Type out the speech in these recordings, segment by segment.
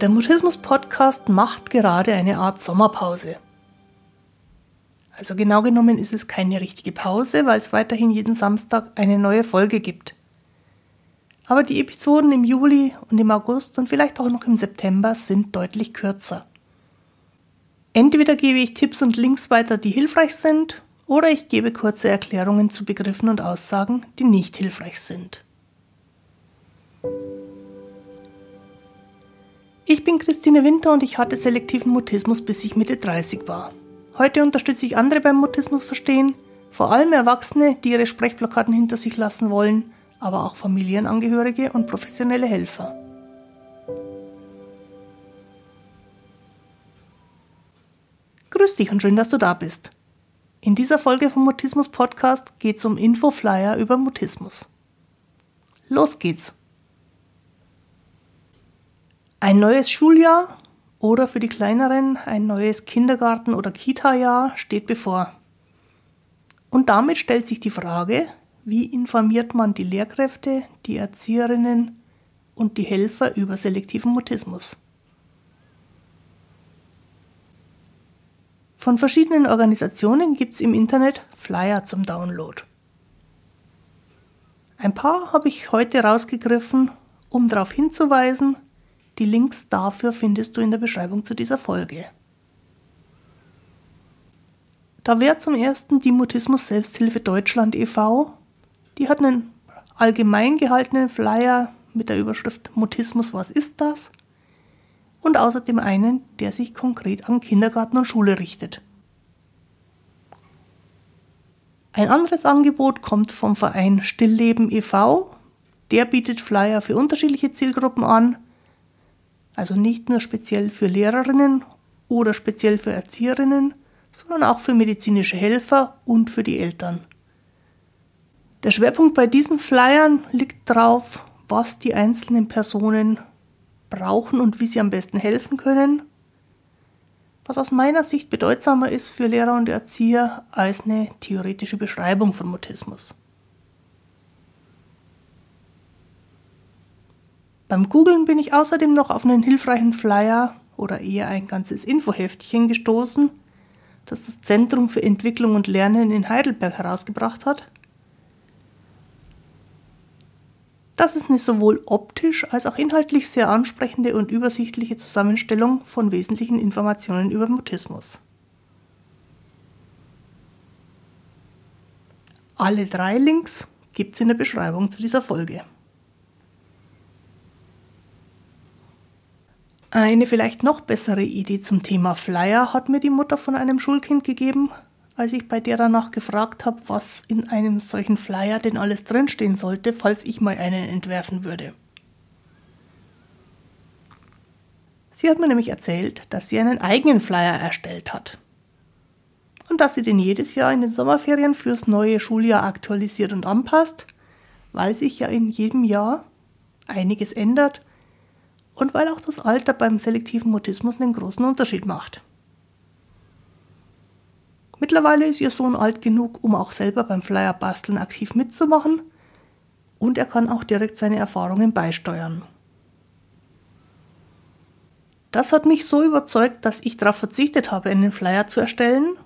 Der Mutismus-Podcast macht gerade eine Art Sommerpause. Also genau genommen ist es keine richtige Pause, weil es weiterhin jeden Samstag eine neue Folge gibt. Aber die Episoden im Juli und im August und vielleicht auch noch im September sind deutlich kürzer. Entweder gebe ich Tipps und Links weiter, die hilfreich sind, oder ich gebe kurze Erklärungen zu Begriffen und Aussagen, die nicht hilfreich sind. Ich bin Christine Winter und ich hatte selektiven Mutismus, bis ich Mitte 30 war. Heute unterstütze ich andere beim Mutismus verstehen, vor allem Erwachsene, die ihre Sprechblockaden hinter sich lassen wollen, aber auch Familienangehörige und professionelle Helfer. Grüß dich und schön, dass du da bist. In dieser Folge vom Mutismus Podcast geht es um Infoflyer über Mutismus. Los geht's! Ein neues Schuljahr oder für die kleineren ein neues Kindergarten- oder Kita-Jahr steht bevor. Und damit stellt sich die Frage, wie informiert man die Lehrkräfte, die Erzieherinnen und die Helfer über selektiven Mutismus? Von verschiedenen Organisationen gibt es im Internet Flyer zum Download. Ein paar habe ich heute rausgegriffen, um darauf hinzuweisen, die Links dafür findest du in der Beschreibung zu dieser Folge. Da wäre zum ersten die Mutismus Selbsthilfe Deutschland e.V. Die hat einen allgemein gehaltenen Flyer mit der Überschrift Mutismus, was ist das? Und außerdem einen, der sich konkret an Kindergarten und Schule richtet. Ein anderes Angebot kommt vom Verein Stillleben e.V. Der bietet Flyer für unterschiedliche Zielgruppen an also nicht nur speziell für Lehrerinnen oder speziell für Erzieherinnen, sondern auch für medizinische Helfer und für die Eltern. Der Schwerpunkt bei diesen Flyern liegt darauf, was die einzelnen Personen brauchen und wie sie am besten helfen können, was aus meiner Sicht bedeutsamer ist für Lehrer und Erzieher als eine theoretische Beschreibung von Mutismus. Beim Googlen bin ich außerdem noch auf einen hilfreichen Flyer oder eher ein ganzes Infoheftchen gestoßen, das das Zentrum für Entwicklung und Lernen in Heidelberg herausgebracht hat. Das ist eine sowohl optisch als auch inhaltlich sehr ansprechende und übersichtliche Zusammenstellung von wesentlichen Informationen über Mutismus. Alle drei Links gibt es in der Beschreibung zu dieser Folge. Eine vielleicht noch bessere Idee zum Thema Flyer hat mir die Mutter von einem Schulkind gegeben, als ich bei der danach gefragt habe, was in einem solchen Flyer denn alles drinstehen sollte, falls ich mal einen entwerfen würde. Sie hat mir nämlich erzählt, dass sie einen eigenen Flyer erstellt hat. Und dass sie den jedes Jahr in den Sommerferien fürs neue Schuljahr aktualisiert und anpasst, weil sich ja in jedem Jahr einiges ändert und weil auch das Alter beim selektiven Mutismus einen großen Unterschied macht. Mittlerweile ist ihr Sohn alt genug, um auch selber beim Flyer basteln aktiv mitzumachen und er kann auch direkt seine Erfahrungen beisteuern. Das hat mich so überzeugt, dass ich darauf verzichtet habe, einen Flyer zu erstellen.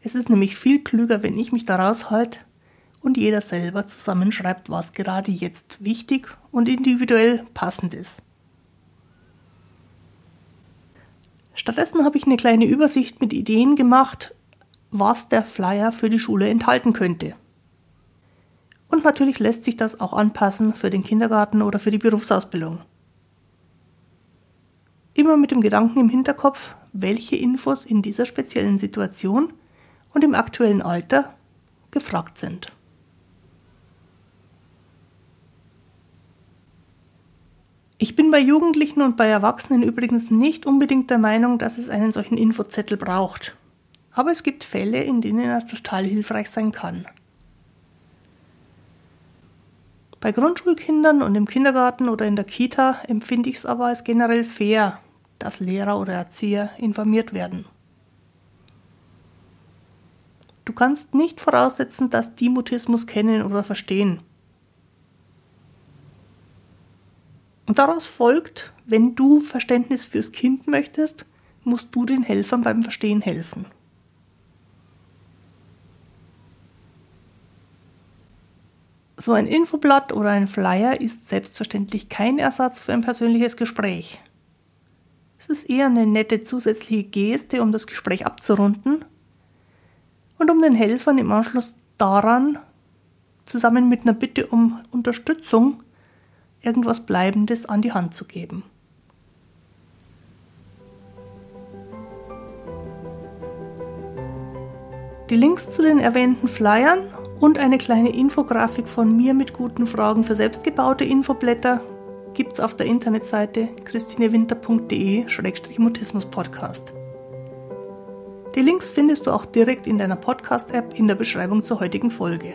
Es ist nämlich viel klüger, wenn ich mich da raushalte und jeder selber zusammenschreibt, was gerade jetzt wichtig und individuell passend ist. Stattdessen habe ich eine kleine Übersicht mit Ideen gemacht, was der Flyer für die Schule enthalten könnte. Und natürlich lässt sich das auch anpassen für den Kindergarten oder für die Berufsausbildung. Immer mit dem Gedanken im Hinterkopf, welche Infos in dieser speziellen Situation und im aktuellen Alter gefragt sind. Ich bin bei Jugendlichen und bei Erwachsenen übrigens nicht unbedingt der Meinung, dass es einen solchen Infozettel braucht. Aber es gibt Fälle, in denen er total hilfreich sein kann. Bei Grundschulkindern und im Kindergarten oder in der Kita empfinde ich es aber als generell fair, dass Lehrer oder Erzieher informiert werden. Du kannst nicht voraussetzen, dass die Mutismus kennen oder verstehen. Daraus folgt, wenn du Verständnis fürs Kind möchtest, musst du den Helfern beim Verstehen helfen. So ein Infoblatt oder ein Flyer ist selbstverständlich kein Ersatz für ein persönliches Gespräch. Es ist eher eine nette zusätzliche Geste, um das Gespräch abzurunden und um den Helfern im Anschluss daran, zusammen mit einer Bitte um Unterstützung, irgendwas Bleibendes an die Hand zu geben. Die Links zu den erwähnten Flyern und eine kleine Infografik von mir mit guten Fragen für selbstgebaute Infoblätter gibt's auf der Internetseite christinewinter.de-mutismus-podcast. Die Links findest du auch direkt in deiner Podcast-App in der Beschreibung zur heutigen Folge.